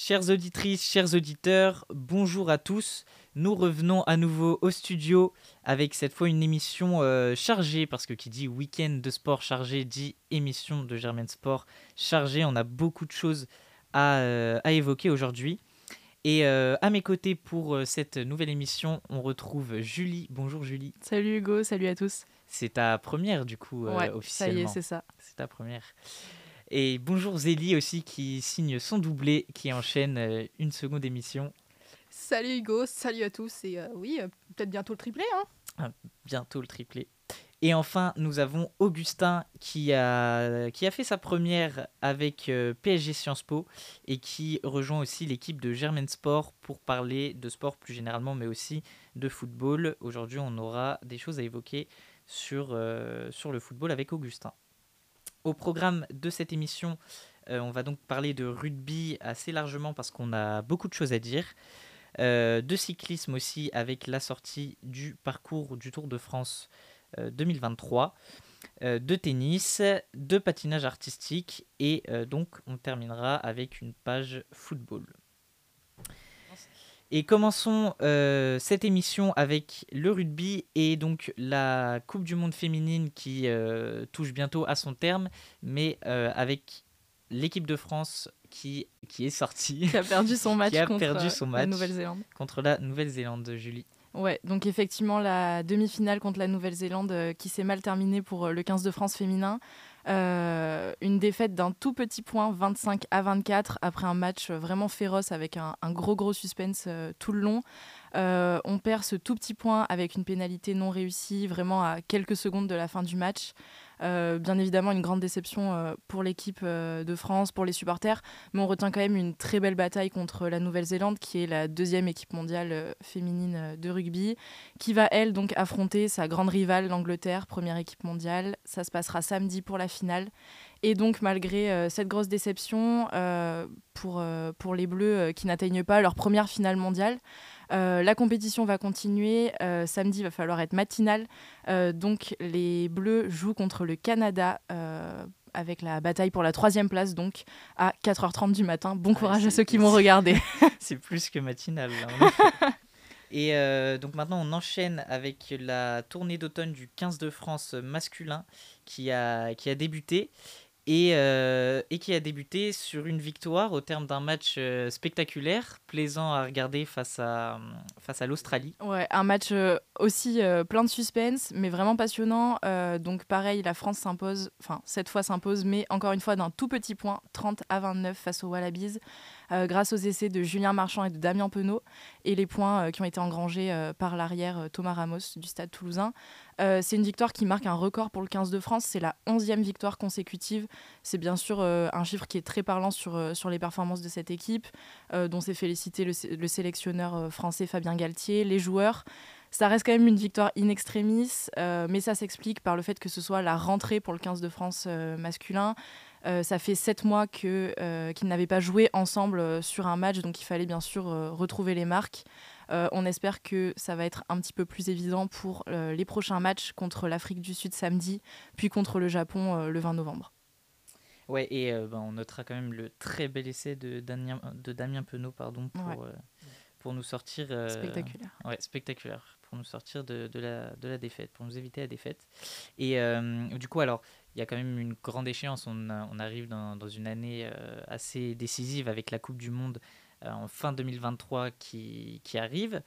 Chères auditrices, chers auditeurs, bonjour à tous. Nous revenons à nouveau au studio avec cette fois une émission euh, chargée, parce que qui dit week-end de sport chargé dit émission de Germaine Sport chargée. On a beaucoup de choses à, euh, à évoquer aujourd'hui. Et euh, à mes côtés pour cette nouvelle émission, on retrouve Julie. Bonjour Julie. Salut Hugo, salut à tous. C'est ta première du coup ouais, officiellement. Ça y est, c'est ça. C'est ta première. Et bonjour Zélie aussi qui signe son doublé, qui enchaîne une seconde émission. Salut Hugo, salut à tous et euh, oui, euh, peut-être bientôt le triplé. Hein ah, bientôt le triplé. Et enfin, nous avons Augustin qui a, qui a fait sa première avec euh, PSG Sciences Po et qui rejoint aussi l'équipe de Germain Sport pour parler de sport plus généralement, mais aussi de football. Aujourd'hui, on aura des choses à évoquer sur, sur le football avec Augustin. Au programme de cette émission, on va donc parler de rugby assez largement parce qu'on a beaucoup de choses à dire. Euh, de cyclisme aussi avec la sortie du parcours du Tour de France 2023, euh, euh, de tennis, de patinage artistique et donc on terminera avec une page football. Et commençons cette émission avec le rugby et donc la Coupe du Monde féminine qui touche bientôt à son terme, mais avec l'équipe de France qui, qui est sortie. Qui a perdu son match, a contre, perdu son match la Nouvelle-Zélande. Contre la Nouvelle-Zélande, Julie. Ouais, donc effectivement, la demi-finale contre la Nouvelle-Zélande euh, qui s'est mal terminée pour euh, le 15 de France féminin. Euh, une défaite d'un tout petit point, 25 à 24, après un match vraiment féroce avec un, un gros gros suspense tout le long. on perd ce tout petit point avec une pénalité non réussie, vraiment à quelques secondes de la fin du match. Euh, bien évidemment, une grande déception euh, pour l'équipe euh, de France, pour les supporters, mais on retient quand même une très belle bataille contre la Nouvelle-Zélande, qui est la deuxième équipe mondiale féminine de rugby, qui va, elle, donc affronter sa grande rivale, l'Angleterre, première équipe mondiale. Ça se passera samedi pour la finale. Et donc, malgré cette grosse déception pour, les Bleus qui n'atteignent pas leur première finale mondiale, la compétition va continuer. Euh, samedi, il va falloir être matinal. Euh, donc, les Bleus jouent contre le Canada avec la bataille pour la troisième place, donc à 4h30 du matin. Bon courage à ceux qui vont regarder. C'est plus que matinal. Et donc maintenant, on enchaîne avec la tournée d'automne du 15 de France masculin qui a, qui a débuté et, euh, et, qui a débuté sur une victoire au terme d'un match euh, spectaculaire, plaisant à regarder face à, face à l'Australie. Ouais, un match euh, aussi plein de suspense, mais vraiment passionnant. donc pareil, la France s'impose, enfin cette fois s'impose, mais encore une fois d'un tout petit point, 30 à 29 face aux Wallabies. Euh, grâce aux essais de Julien Marchand et de Damien Penaud et les points euh, qui ont été engrangés euh, par l'arrière Thomas Ramos du Stade toulousain. C'est une victoire qui marque un record pour le 15 de France. C'est la 11e victoire consécutive. C'est bien sûr un chiffre qui est très parlant sur, sur les performances de cette équipe, dont s'est félicité le, le sélectionneur français Fabien Galtier, les joueurs. Ça reste quand même une victoire in extremis, mais ça s'explique par le fait que ce soit la rentrée pour le 15 de France masculin. Euh, ça fait sept mois euh, qu'ils n'avaient pas joué ensemble euh, sur un match, donc il fallait bien sûr retrouver les marques. On espère que ça va être un petit peu plus évident pour les prochains matchs contre l'Afrique du Sud samedi, puis contre le Japon le 20 novembre. Ouais, et ben, on notera quand même le très bel essai de Damien, de Damien Penaud pardon, pour, pour nous sortir. spectaculaire. Ouais, spectaculaire. Pour nous sortir de, de, la, de la défaite, pour nous éviter la défaite. Et du coup, alors, il y a quand même une grande échéance. On, on arrive dans, dans, une année euh, assez décisive avec la Coupe du Monde euh, en fin 2023 qui, qui arrive.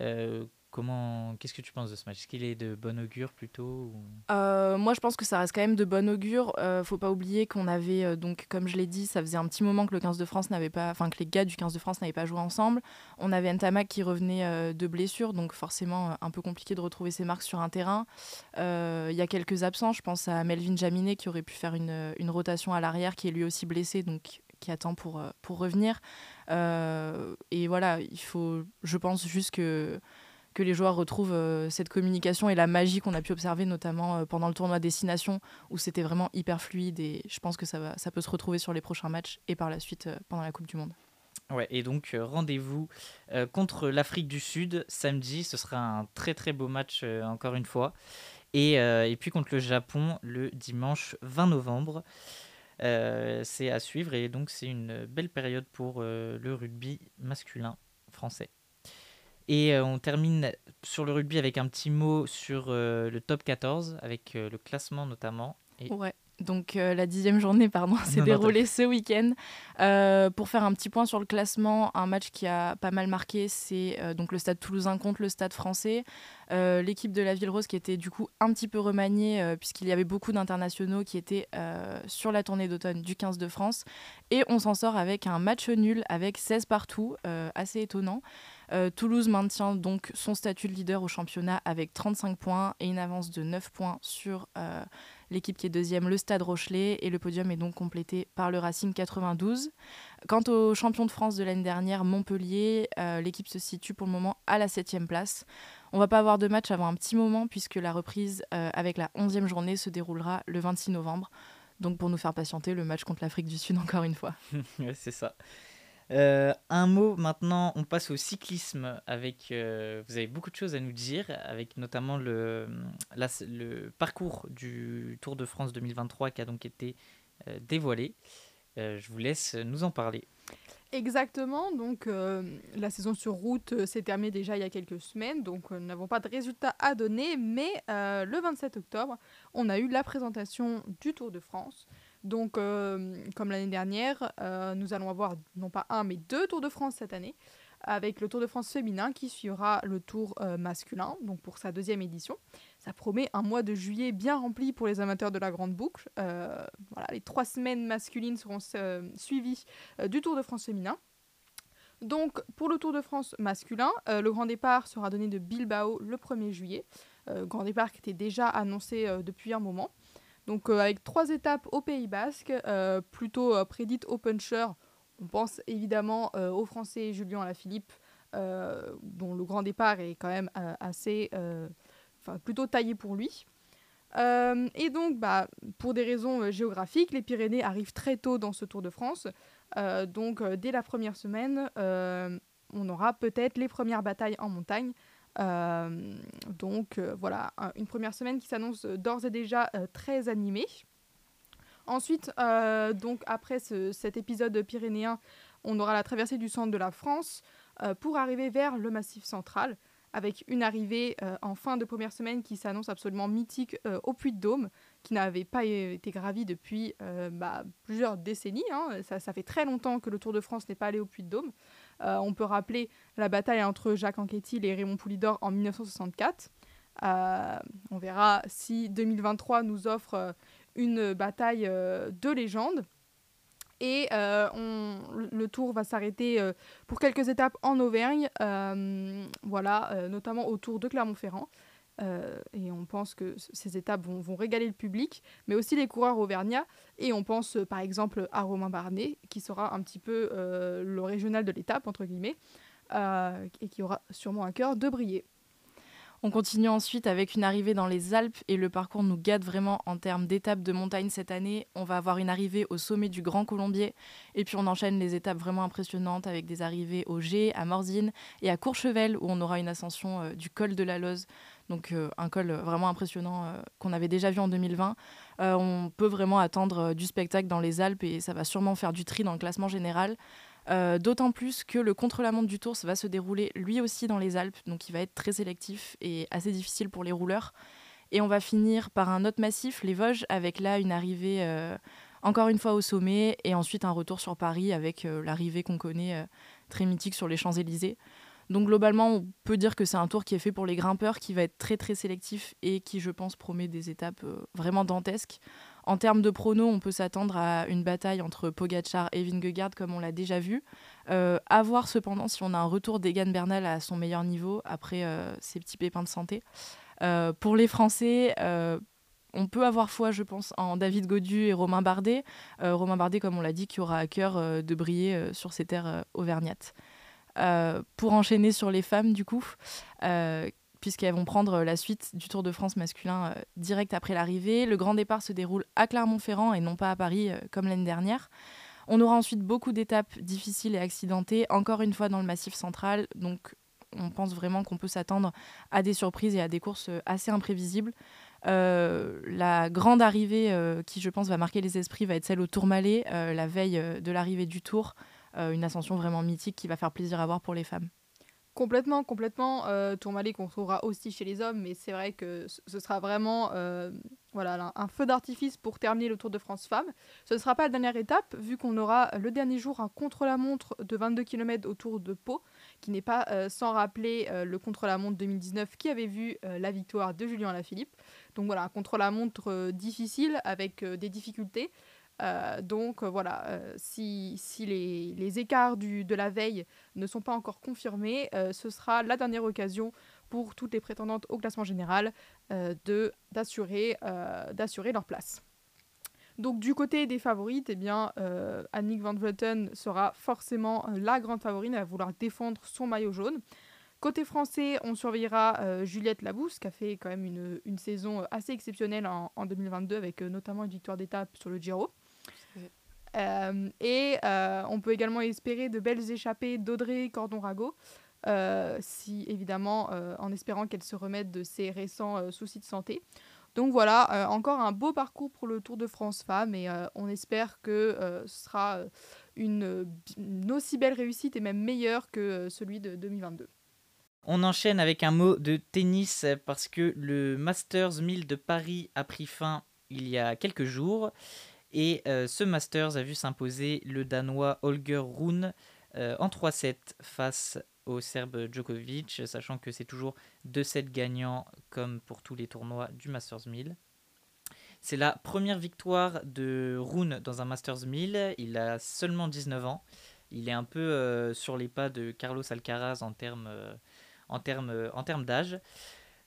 Euh, Comment, qu'est-ce que tu penses de ce match? Est-ce qu'il est de bon augure plutôt euh, Moi, je pense que ça reste quand même de bon augure. Euh, faut pas oublier qu'on avait, euh, donc, comme je l'ai dit, ça faisait un petit moment que le 15 de France pas, enfin que les gars du 15 de France n'avaient pas joué ensemble. On avait Ntamak qui revenait euh, de blessure, donc forcément un peu compliqué de retrouver ses marques sur un terrain. Il y a quelques absents. Je pense à Melvin Jaminet qui aurait pu faire une, une rotation à l'arrière, qui est lui aussi blessé, donc qui attend pour, pour revenir. Et voilà, il faut, je pense juste que que les joueurs retrouvent euh, cette communication et la magie qu'on a pu observer notamment euh, pendant le tournoi Destination où c'était vraiment hyper fluide et je pense que ça, va, ça peut se retrouver sur les prochains matchs et par la suite euh, pendant la Coupe du Monde. Ouais, et donc rendez-vous contre l'Afrique du Sud samedi, ce sera un très très beau match encore une fois. Et, et, puis contre le Japon le dimanche 20 novembre. C'est à suivre et donc c'est une belle période pour le rugby masculin français. Et on termine sur le rugby avec un petit mot sur le top 14, avec le classement notamment. Et... Ouais. Donc euh, la dixième journée pardon, s'est déroulée ce week-end. Euh, pour faire un petit point sur le classement, un match qui a pas mal marqué, c'est euh, donc le Stade Toulousain contre le Stade Français. L'équipe de la Ville Rose qui était du coup un petit peu remaniée puisqu'il y avait beaucoup d'internationaux qui étaient sur la tournée d'automne du 15 de France. Et on s'en sort avec un match nul avec 16 partout, assez étonnant. Toulouse maintient donc son statut de leader au championnat avec 35 points et une avance de 9 points sur l'équipe qui est deuxième, le Stade Rochelet, et le podium est donc complété par le Racing 92. Quant au champion de France de l'année dernière, Montpellier, euh, l'équipe se situe pour le moment à la septième place. On va pas avoir de match avant un petit moment puisque la reprise euh, avec la onzième journée se déroulera le 26 novembre. Donc pour nous faire patienter, le match contre l'Afrique du Sud encore une fois. c'est ça. Euh, un mot maintenant, on passe au cyclisme avec, euh, vous avez beaucoup de choses à nous dire, avec notamment le, le parcours du Tour de France 2023 qui a donc été euh, dévoilé. je vous laisse nous en parler. Exactement, donc la saison sur route s'est terminée déjà il y a quelques semaines, donc nous n'avons pas de résultats à donner, mais le 27 octobre, on a eu la présentation du Tour de France. Donc, euh, comme l'année dernière, euh, nous allons avoir non pas un, mais deux Tours de France cette année, avec le Tour de France féminin qui suivra le Tour euh, masculin, donc pour sa deuxième édition. Ça promet un mois de juillet bien rempli pour les amateurs de la grande boucle. voilà, les trois semaines masculines seront suivies du Tour de France féminin. Donc, pour le Tour de France masculin, le grand départ sera donné de Bilbao le 1er juillet. grand départ qui était déjà annoncé depuis un moment. Donc euh, avec trois étapes au Pays Basque, euh, plutôt euh, prédites au puncher. On pense évidemment au Français Julien Alaphilippe, dont le grand départ est quand même assez, plutôt taillé pour lui. et donc, bah, pour des raisons géographiques, les Pyrénées arrivent très tôt dans ce Tour de France. donc, dès la première semaine, on aura peut-être les premières batailles en montagne donc euh, voilà, une première semaine qui s'annonce d'ores et déjà euh, très animée. Ensuite, donc après cet épisode pyrénéen, on aura la traversée du centre de la France pour arriver vers le Massif central, avec une arrivée en fin de première semaine qui s'annonce absolument mythique au Puy de Dôme, qui n'avait pas été gravi depuis bah, plusieurs décennies. Hein. Ça, fait très longtemps que le Tour de France n'est pas allé au Puy de Dôme. Euh, on peut rappeler la bataille entre Jacques Anquetil et Raymond Poulidor en 1964. Euh, on verra si 2023 nous offre euh, une bataille de légende. Et le tour va s'arrêter pour quelques étapes en Auvergne, voilà, notamment autour de Clermont-Ferrand. Euh, et on pense que ces étapes vont, régaler le public, mais aussi les coureurs auvergnats. Et on pense euh, par exemple à Romain Barnet, qui sera un petit peu euh, le régional de l'étape, entre guillemets, et qui aura sûrement un cœur de briller. On continue ensuite avec une arrivée dans les Alpes et le parcours nous gâte vraiment en termes d'étapes de montagne cette année. On va avoir une arrivée au sommet du Grand Colombier et puis on enchaîne les étapes vraiment impressionnantes avec des arrivées au G, à Morzine et à Courchevel où on aura une ascension du col de la Loze donc euh, un col vraiment impressionnant euh, qu'on avait déjà vu en 2020. Euh, on peut vraiment attendre du spectacle dans les Alpes et ça va sûrement faire du tri dans le classement général. D'autant plus que le contre-la-montre du Tour va se dérouler lui aussi dans les Alpes, donc il va être très sélectif et assez difficile pour les rouleurs. Et on va finir par un autre massif, les Vosges, avec là une arrivée encore une fois au sommet et ensuite un retour sur Paris avec l'arrivée qu'on connaît très mythique sur les Champs-Élysées. Donc globalement, on peut dire que c'est un tour qui est fait pour les grimpeurs, qui va être très très sélectif et qui, je pense, promet des étapes euh, vraiment dantesques. En termes de pronos, on peut s'attendre à une bataille entre Pogachar et Vingegaard, comme on l'a déjà vu. Euh, à voir cependant si on a un retour d'Egan Bernal à son meilleur niveau après euh, ses petits pépins de santé. pour les Français, on peut avoir foi, je pense, en David Godu et Romain Bardet. Romain Bardet, comme on l'a dit, qui aura à cœur de briller sur ces terres auvergnates. Euh, pour enchaîner sur les femmes, du coup, euh, puisqu'elles vont prendre la suite du Tour de France masculin euh, direct après l'arrivée. Le grand départ se déroule à Clermont-Ferrand et non pas à Paris comme l'année dernière. On aura ensuite beaucoup d'étapes difficiles et accidentées, encore une fois dans le massif central. Donc on pense vraiment qu'on peut s'attendre à des surprises et à des courses assez imprévisibles. la grande arrivée qui, je pense, va marquer les esprits va être celle au Tourmalet, la veille de l'arrivée du Tour. Une ascension vraiment mythique qui va faire plaisir à voir pour les femmes. Complètement, complètement. Euh, Tourmalet qu'on retrouvera aussi chez les hommes, mais c'est vrai que ce sera vraiment euh, voilà, un feu d'artifice pour terminer le Tour de France Femmes. Ce ne sera pas la dernière étape, vu qu'on aura le dernier jour un contre-la-montre de 22 km autour de Pau, qui n'est pas euh, sans rappeler euh, le contre-la-montre 2019 qui avait vu la victoire de Julien Lafilippe. Donc voilà, un contre-la-montre difficile avec des difficultés. Euh, donc euh, voilà, euh, si, si les, les, écarts du, de la veille ne sont pas encore confirmés, ce sera la dernière occasion pour toutes les prétendantes au classement général d'assurer leur place. Donc du côté des favorites, eh bien, Annick Van Vleuten sera forcément la grande favorite à vouloir défendre son maillot jaune. Côté français, on surveillera Juliette Labousse, qui a fait quand même une, une saison assez exceptionnelle en 2022, avec notamment une victoire d'étape sur le Giro. Euh, et euh, on peut également espérer de belles échappées d'Audrey Cordon-Rago, euh, si évidemment en espérant qu'elle se remette de ses récents soucis de santé. Donc voilà, encore un beau parcours pour le Tour de France Femmes et on espère que ce sera une, une, aussi belle réussite et même meilleure que celui de 2022. On enchaîne avec un mot de tennis parce que le Masters 1000 de Paris a pris fin il y a quelques jours et euh, ce Masters a vu s'imposer le Danois Holger Rune euh, en 3-7 face au Serbe Djokovic, sachant que c'est toujours 2-7 gagnants comme pour tous les tournois du Masters 1000. C'est la première victoire de Rune dans un Masters 1000. Il a seulement 19 ans. Il est un peu euh, sur les pas de Carlos Alcaraz en termes en en d'âge.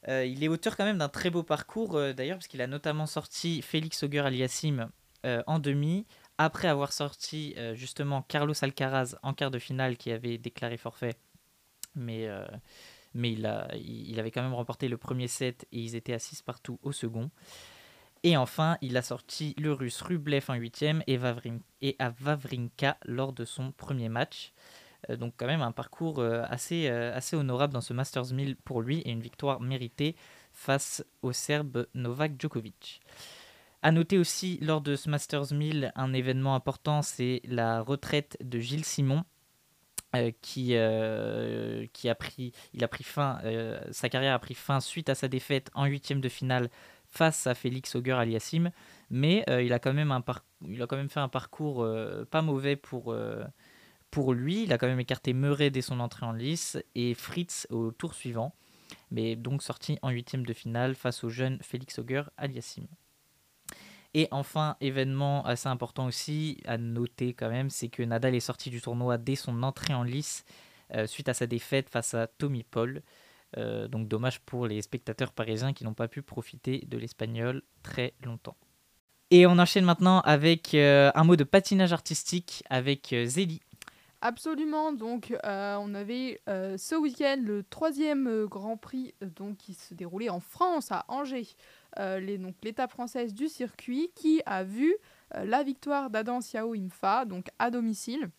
il est auteur quand même d'un très beau parcours d'ailleurs, parce qu'il a notamment sorti Félix Auger Aliassim euh, en demi, après avoir sorti euh, justement Carlos Alcaraz en quart de finale qui avait déclaré forfait, mais, euh, mais il, a, il, avait quand même remporté le premier set et ils étaient à 6 partout au second. Et enfin, il a sorti le russe Rublev en huitième et, et à Vavrinka lors de son premier match. donc quand même un parcours assez, assez honorable dans ce Masters 1000 pour lui et une victoire méritée face au Serbe Novak Djokovic. À noter aussi lors de ce Masters 1000, un événement important, c'est la retraite de Gilles Simon. Euh, qui, euh, qui a pris, il a pris fin, euh, sa carrière a pris fin suite à sa défaite en huitième de finale face à Félix Auger Aliassim, mais il, a quand même un il a quand même fait un parcours pas mauvais pour, pour lui. Il a quand même écarté Murray dès son entrée en lice et Fritz au tour suivant, mais donc sorti en huitième de finale face au jeune Félix Auger Aliassim. Et enfin, événement assez important aussi à noter quand même, c'est que Nadal est sorti du tournoi dès son entrée en lice euh, suite à sa défaite face à Tommy Paul. Euh, donc dommage pour les spectateurs parisiens qui n'ont pas pu profiter de l'espagnol très longtemps. Et on enchaîne maintenant avec euh, un mot de patinage artistique avec Zélie. Absolument, donc on avait ce week-end le troisième Grand Prix donc, qui se déroulait en France, à Angers. Euh, l'étape française du circuit qui a vu euh, la victoire d'Adam Siao Imfa, donc à domicile.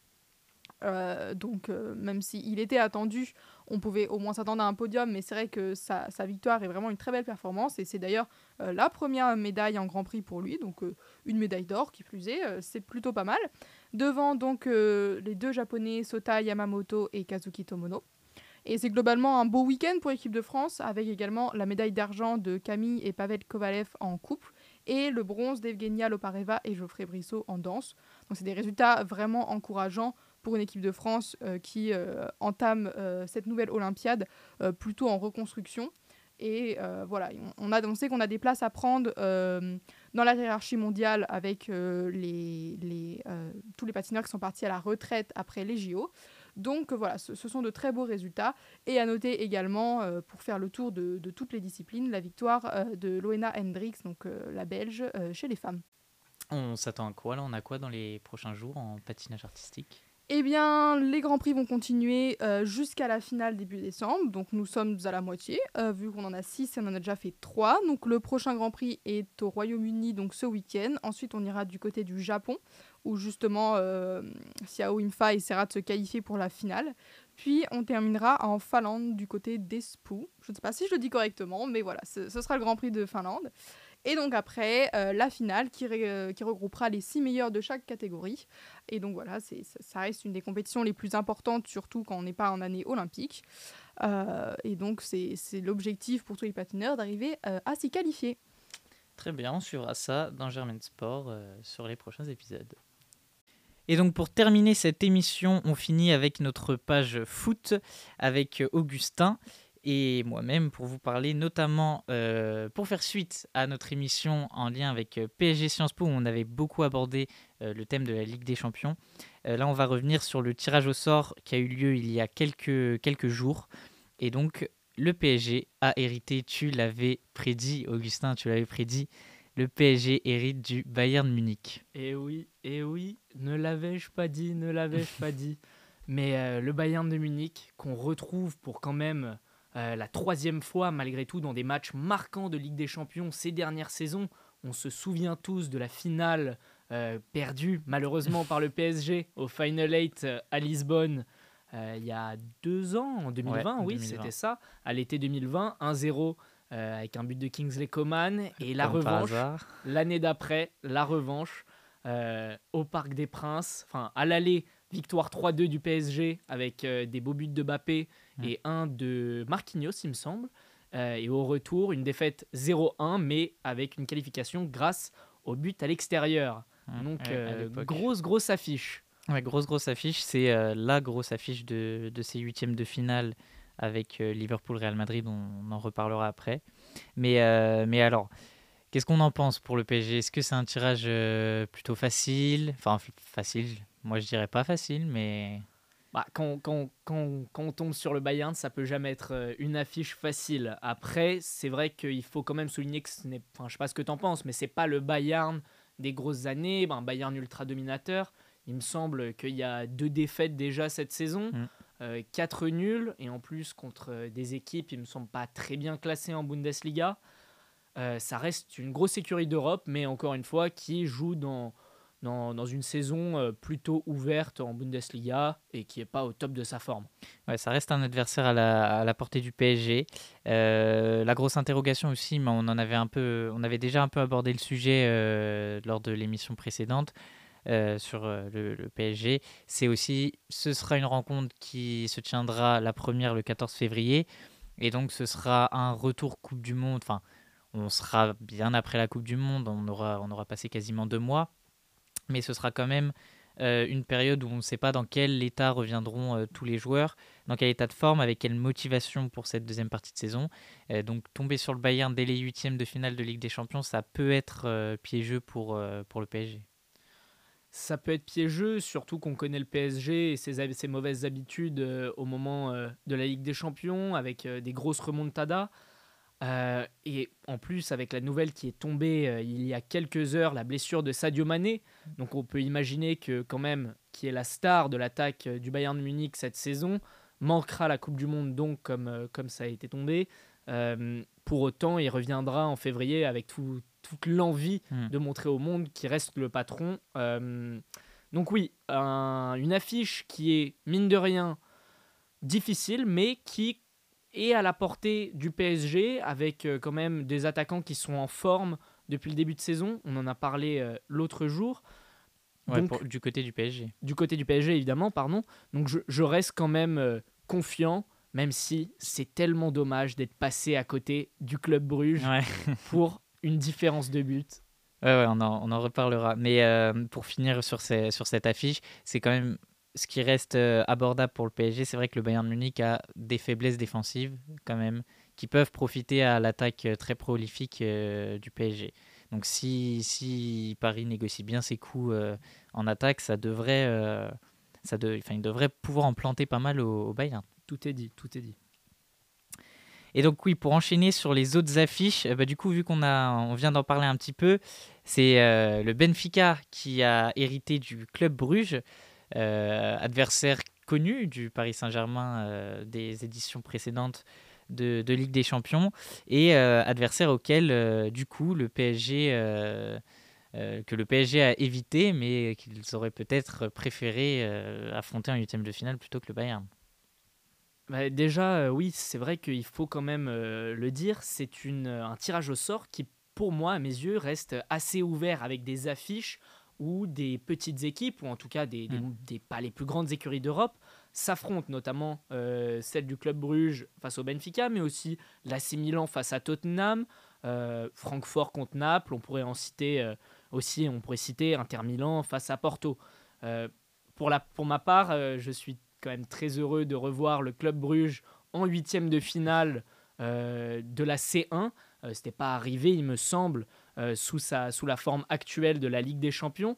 Euh, donc même s'il était attendu, on pouvait au moins s'attendre à un podium, mais c'est vrai que sa, victoire est vraiment une très belle performance et c'est d'ailleurs la première médaille en Grand Prix pour lui, donc une médaille d'or qui plus est, c'est plutôt pas mal. Devant donc les deux japonais Sota Yamamoto et Kazuki Tomono. Et c'est globalement un beau week-end pour l'équipe de France, avec également la médaille d'argent de Camille et Pavel Kovalev en couple, et le bronze d'Evgenia Lopareva et Geoffrey Brissot en danse. Donc c'est des résultats vraiment encourageants pour une équipe de France euh, qui euh, entame euh, cette nouvelle Olympiade plutôt en reconstruction. Et voilà, on, a, annoncé qu'on a des places à prendre dans la hiérarchie mondiale avec tous les patineurs qui sont partis à la retraite après les JO. Donc voilà, ce, sont de très beaux résultats. Et à noter également, euh, pour faire le tour de, toutes les disciplines, la victoire euh, de Loena Hendricks, donc euh, la Belge, chez les femmes. On s'attend à quoi là? On a quoi dans les prochains jours en patinage artistique? Eh bien, les Grands Prix vont continuer euh, jusqu'à la finale début décembre. Donc, nous sommes à la moitié, euh, vu qu'on en a 6 et on en a déjà fait 3. Donc, le prochain Grand Prix est au Royaume-Uni, donc ce week-end. Ensuite, on ira du côté du Japon, où justement euh, Infa essaiera de se qualifier pour la finale. Puis, on terminera en Finlande, du côté d'Espoo. Je ne sais pas si je le dis correctement, mais voilà, ce sera le Grand Prix de Finlande. Et donc après, euh, la finale qui, euh, qui, regroupera les six meilleurs de chaque catégorie. Et donc voilà, ça, ça reste une des compétitions les plus importantes, surtout quand on n'est pas en année olympique. Euh, et donc c'est l'objectif pour tous les patineurs d'arriver à s'y qualifier. Très bien, on suivra ça dans Germain Sport sur les prochains épisodes. Et donc pour terminer cette émission, on finit avec notre page foot avec Augustin et moi-même pour vous parler notamment, euh, pour faire suite à notre émission en lien avec euh, PSG Sciences Po où on avait beaucoup abordé euh, le thème de la Ligue des Champions. là, on va revenir sur le tirage au sort qui a eu lieu il y a quelques, quelques jours. Et donc, le PSG a hérité, tu l'avais prédit, Augustin, tu l'avais prédit, le PSG hérite du Bayern Munich. Et eh oui, et eh oui, ne l'avais-je pas dit, ne l'avais-je pas dit. Mais le Bayern de Munich, qu'on retrouve pour quand même euh, la troisième fois, malgré tout, dans des matchs marquants de Ligue des Champions ces dernières saisons. On se souvient tous de la finale euh, perdue, malheureusement, par le PSG au Final 8 euh, à Lisbonne il y a deux ans, en 2020, oui, c'était ça, à l'été 2020, 1-0 avec un but de Kingsley Coman. Et la revanche, l'année d'après, la revanche au Parc des Princes, enfin à l'aller victoire 3-2 du PSG avec des beaux buts de Bappé Mm. et un de Marquinhos, il me semble. Euh, et au retour, une défaite 0-1, mais avec une qualification grâce au but à l'extérieur. Donc, euh, grosse, grosse affiche. Ouais, grosse, grosse affiche. C'est euh, la grosse affiche de, de ces huitièmes de finale avec Liverpool-Real Madrid. On, en reparlera après. Mais, mais alors, qu'est-ce qu'on en pense pour le PSG Est-ce que c'est un tirage plutôt facile? Enfin, facile, moi je dirais pas facile, mais bah, quand, quand, quand, quand, on tombe sur le Bayern, ça peut jamais être euh, une affiche facile. Après, c'est vrai qu'il faut quand même souligner que ce n'est, enfin, je sais pas ce que tu en penses, mais c'est pas le Bayern des grosses années, ben, un Bayern ultra dominateur. Il me semble qu'il y a deux défaites déjà cette saison, mm. euh, quatre nuls, et en plus contre euh, des équipes, il me semble pas très bien classées en Bundesliga. ça reste une grosse écurie d'Europe, mais encore une fois, qui joue dans, dans, une saison euh, plutôt ouverte en Bundesliga et qui n'est pas au top de sa forme. Ouais, ça reste un adversaire à la, portée du PSG. Euh, la grosse interrogation aussi, mais on en avait un peu, on avait déjà un peu abordé le sujet euh, lors de l'émission précédente. sur le, le, PSG, c'est aussi, ce sera une rencontre qui se tiendra la première le 14 février, et donc ce sera un retour Coupe du Monde. Enfin, on sera bien après la Coupe du Monde, on aura, on aura passé quasiment deux mois mais ce sera quand même euh, une période où on ne sait pas dans quel état reviendront euh, tous les joueurs, dans quel état de forme, avec quelle motivation pour cette deuxième partie de saison. Euh, donc tomber sur le Bayern dès les huitièmes de finale de Ligue des Champions, ça peut être piégeux pour, pour le PSG. Ça peut être piégeux, surtout qu'on connaît le PSG et ses, ses mauvaises habitudes au moment de la Ligue des Champions, avec des grosses remontadas. Euh, et en plus, avec la nouvelle qui est tombée euh, il y a quelques heures, la blessure de Sadio Mané, donc on peut imaginer que quand même, qui est la star de l'attaque euh, du Bayern de Munich cette saison, manquera la Coupe du Monde donc comme, comme ça a été tombé. pour autant, il reviendra en février avec toute l'envie hmm. de montrer au monde qu'il reste le patron. donc oui, une affiche qui est mine de rien difficile, mais qui et à la portée du PSG avec euh, quand même des attaquants qui sont en forme depuis le début de saison. On en a parlé euh, l'autre jour. du côté du PSG. Du côté du PSG, évidemment, pardon. Donc je, reste quand même euh, confiant, même si c'est tellement dommage d'être passé à côté du club Bruges pour une différence de but. Ouais, ouais on, en, on en reparlera. Mais pour finir sur, ces, sur cette affiche, c'est quand même ce qui reste euh, abordable pour le PSG, c'est vrai que le Bayern Munich a des faiblesses défensives quand même, qui peuvent profiter à l'attaque euh, très prolifique euh, du PSG. Donc si, si, Paris négocie bien ses coups en attaque, ça devrait, ça de, enfin, il devrait pouvoir en planter pas mal au, Bayern. Tout est dit, tout est dit. Et donc oui, pour enchaîner sur les autres affiches, bah, du coup vu qu'on a, on vient d'en parler un petit peu, c'est le Benfica qui a hérité du club Bruges. Adversaire connu du Paris Saint-Germain des éditions précédentes de, Ligue des Champions et adversaire auquel du coup le PSG que le PSG a évité mais qu'ils auraient peut-être préféré affronter en huitième de finale plutôt que le Bayern. Bah, déjà, oui, c'est vrai qu'il faut quand même le dire, c'est un tirage au sort qui, pour moi, à mes yeux, reste assez ouvert avec des affiches où des petites équipes, ou en tout cas des, mmh. pas les plus grandes écuries d'Europe, s'affrontent, notamment celle du Club Bruges face au Benfica, mais aussi l'AC Milan face à Tottenham, Francfort contre Naples, on pourrait en citer aussi, on pourrait citer Inter Milan face à Porto. pour, la, pour ma part, je suis quand même très heureux de revoir le Club Bruges en huitième de finale euh, de la C1. Ce euh, C'était pas arrivé, il me semble, euh, sous, sa, sous la forme actuelle de la Ligue des Champions.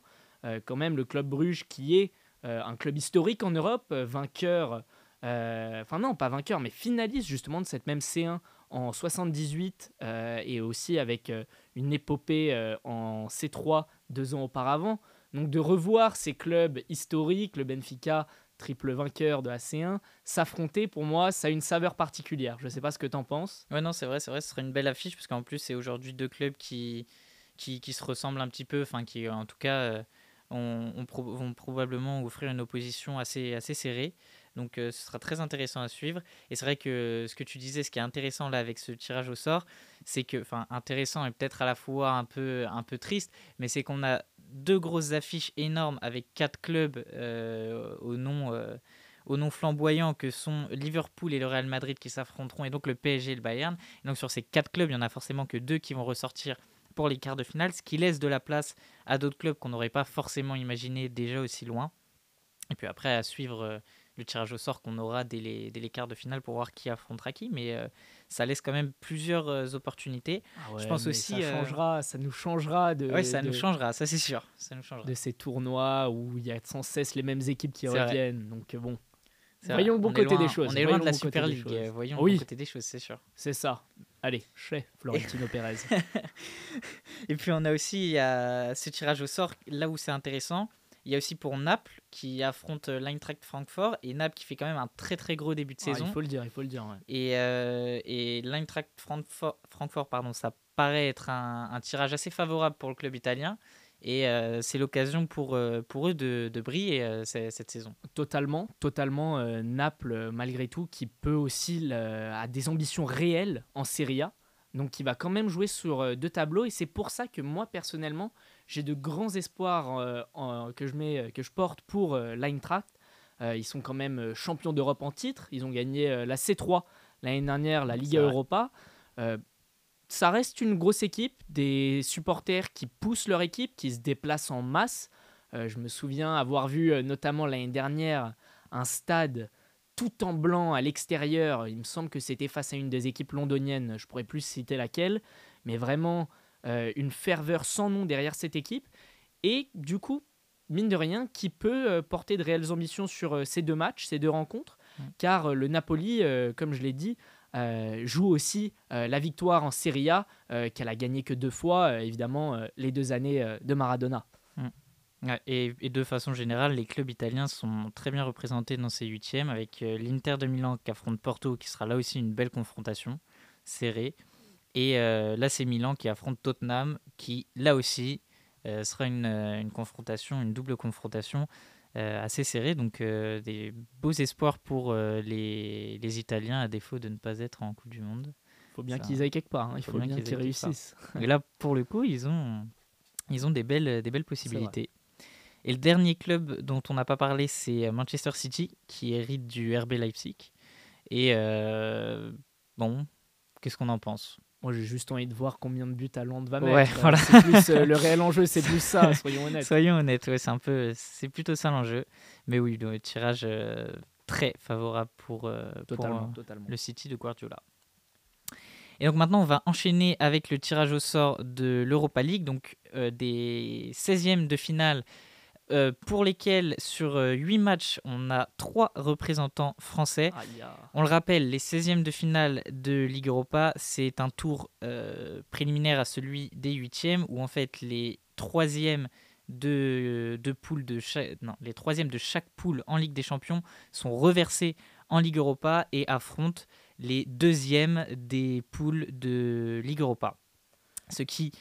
quand même, le Club Bruges qui est un club historique en Europe, vainqueur, enfin non, pas vainqueur, mais finaliste justement de cette même C1 en 78 et aussi avec une épopée en C3 deux ans auparavant. Donc de revoir ces clubs historiques, le Benfica triple vainqueur de la C1, s'affronter, pour moi, ça a une saveur particulière. Je ne sais pas ce que tu en penses. Ouais, non, c'est vrai, c'est vrai, ce serait une belle affiche, parce qu'en plus, c'est aujourd'hui deux clubs qui, qui, qui, se ressemblent un petit peu, enfin, qui, en tout cas, euh, on, vont probablement offrir une opposition assez, assez serrée. Donc euh, ce sera très intéressant à suivre. Et c'est vrai que ce que tu disais, ce qui est intéressant là avec ce tirage au sort, c'est que, enfin intéressant et peut-être à la fois un peu, un peu triste, mais c'est qu'on a deux grosses affiches énormes avec quatre clubs euh, au nom euh, au nom flamboyant que sont Liverpool et le Real Madrid qui s'affronteront et donc le PSG et le Bayern. donc sur ces quatre clubs, il y en a forcément que deux qui vont ressortir pour les quarts de finale, ce qui laisse de la place à d'autres clubs qu'on n'aurait pas forcément imaginé déjà aussi loin. Et puis après à suivre euh, le tirage au sort qu'on aura dès les, dès les, quarts de finale pour voir qui affrontera qui, mais ça laisse quand même plusieurs euh, opportunités. Ah je pense aussi. Ça, euh, ça nous changera de. Oui, ça nous changera, ça c'est sûr. Ça nous changera. De ces tournois où il y a sans cesse les mêmes équipes qui reviennent. Donc bon. Voyons le bon côté des choses. On est loin de la Super League. Voyons le bon côté des choses, c'est sûr. C'est ça. Allez, chef, Florentino Pérez. Et puis on a aussi ce tirage au sort, là où c'est intéressant, il y a aussi pour Naples qui affronte euh, l'Eintracht Francfort et Naples qui fait quand même un très très gros début de ah, saison. Il faut le dire, il faut le dire. Et, euh, et l'Eintracht Francfort, Francfort, pardon, ça paraît être un, tirage assez favorable pour le club italien. Et euh, c'est l'occasion pour, pour eux de, de briller cette saison. Totalement, totalement. Naples, malgré tout, qui peut aussi a des ambitions réelles en Serie A. Donc qui va quand même jouer sur deux tableaux. Et c'est pour ça que moi, personnellement, j'ai de grands espoirs euh, que, je mets, que je porte pour euh, l'Eintracht. Euh, ils sont quand même champions d'Europe en titre. Ils ont gagné la C3 l'année dernière, la Liga Europa. ça reste une grosse équipe, des supporters qui poussent leur équipe, qui se déplacent en masse. je me souviens avoir vu notamment l'année dernière un stade tout en blanc à l'extérieur. Il me semble que c'était face à une des équipes londoniennes, je pourrais plus citer laquelle, mais vraiment euh, une ferveur sans nom derrière cette équipe. Et du coup, mine de rien, qui peut euh, porter de réelles ambitions sur euh, ces deux matchs, ces deux rencontres, car le Napoli, comme je l'ai dit, joue aussi la victoire en Serie A, qu'elle a gagné que deux fois, évidemment, les deux années de Maradona. Mm. et, et, de façon générale, les clubs italiens sont très bien représentés dans ces huitièmes, avec l'Inter de Milan qui affronte Porto, qui sera là aussi une belle confrontation serrée. Et euh, là, c'est Milan qui affronte Tottenham, qui là aussi euh, sera une, euh, une, confrontation, une double confrontation assez serrée. Donc des beaux espoirs pour les, les, Italiens, à défaut de ne pas être en Coupe du Monde. Il faut bien qu'ils aillent quelque part, hein. il faut, bien, qu'ils réussissent. Et là, pour le coup, ils ont, ils ont des, belles, des belles possibilités. Et le dernier club dont on n'a pas parlé, c'est Manchester City, qui hérite du RB Leipzig. Et bon, qu'est-ce qu'on en pense? Moi, j'ai juste envie de voir combien de buts Londres va mettre. voilà. plus, euh, le réel enjeu, c'est plus ça, soyons honnêtes. Soyons honnêtes, ouais, c'est un peu, c'est plutôt ça l'enjeu. Mais oui, le tirage euh, très favorable pour, euh, totalement, le City de Guardiola. Et donc maintenant, on va enchaîner avec le tirage au sort de l'Europa League, donc des 16e de finale euh, pour lesquels sur 8 euh, matchs, on a 3 représentants français. On le rappelle, les 16e de finale de Ligue Europa, c'est un tour euh, préliminaire à celui des 8e, où en fait les 3e de, de poules de chaque, non, les de chaque poule en Ligue des Champions sont reversés en Ligue Europa et affrontent les deuxièmes des poules de Ligue Europa. Ce qui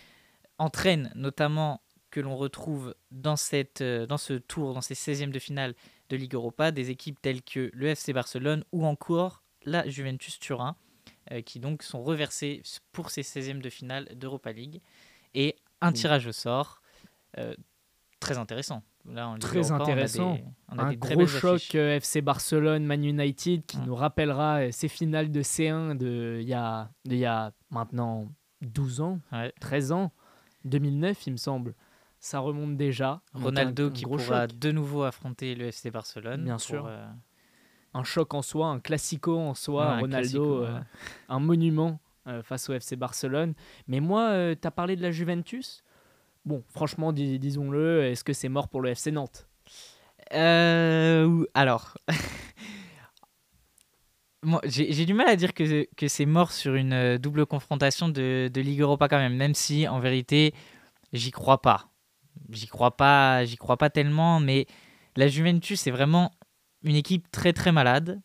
entraîne notamment que l'on retrouve dans, cette, euh, dans ce tour, dans ces 16e de finale de Ligue Europa, des équipes telles que le FC Barcelone ou encore la Juventus Turin, euh, qui donc sont reversées pour ces 16e de finale d'Europa League. Et un tirage au sort euh, très intéressant. Là, en Ligue Très Europa, on a des- intéressant. on a un des très gros belles choc euh, FC Barcelone, Man United qui Mm. nous rappellera ces finales de C1 de il y a, de y a maintenant 12 ans, Ouais. 13 ans, 2009 il me semble. Ça remonte déjà. Ronaldo qui pourra choc. de nouveau affronter le FC Barcelone. Bien pour, sûr. euh, un choc en soi, un classico en soi, ouais, un Ronaldo, classico, euh, ouais. un monument euh, face au FC Barcelone. Mais moi, tu as parlé de la Juventus? Bon, franchement, dis- disons-le, est-ce que c'est mort pour le FC Nantes? Euh, alors, Moi, j'ai du mal à dire que, que c'est mort sur une double confrontation de, de Ligue Europa quand même, même si en vérité, j'y crois pas. J'y crois pas, j'y crois pas tellement, mais la Juventus c'est vraiment une équipe très très malade.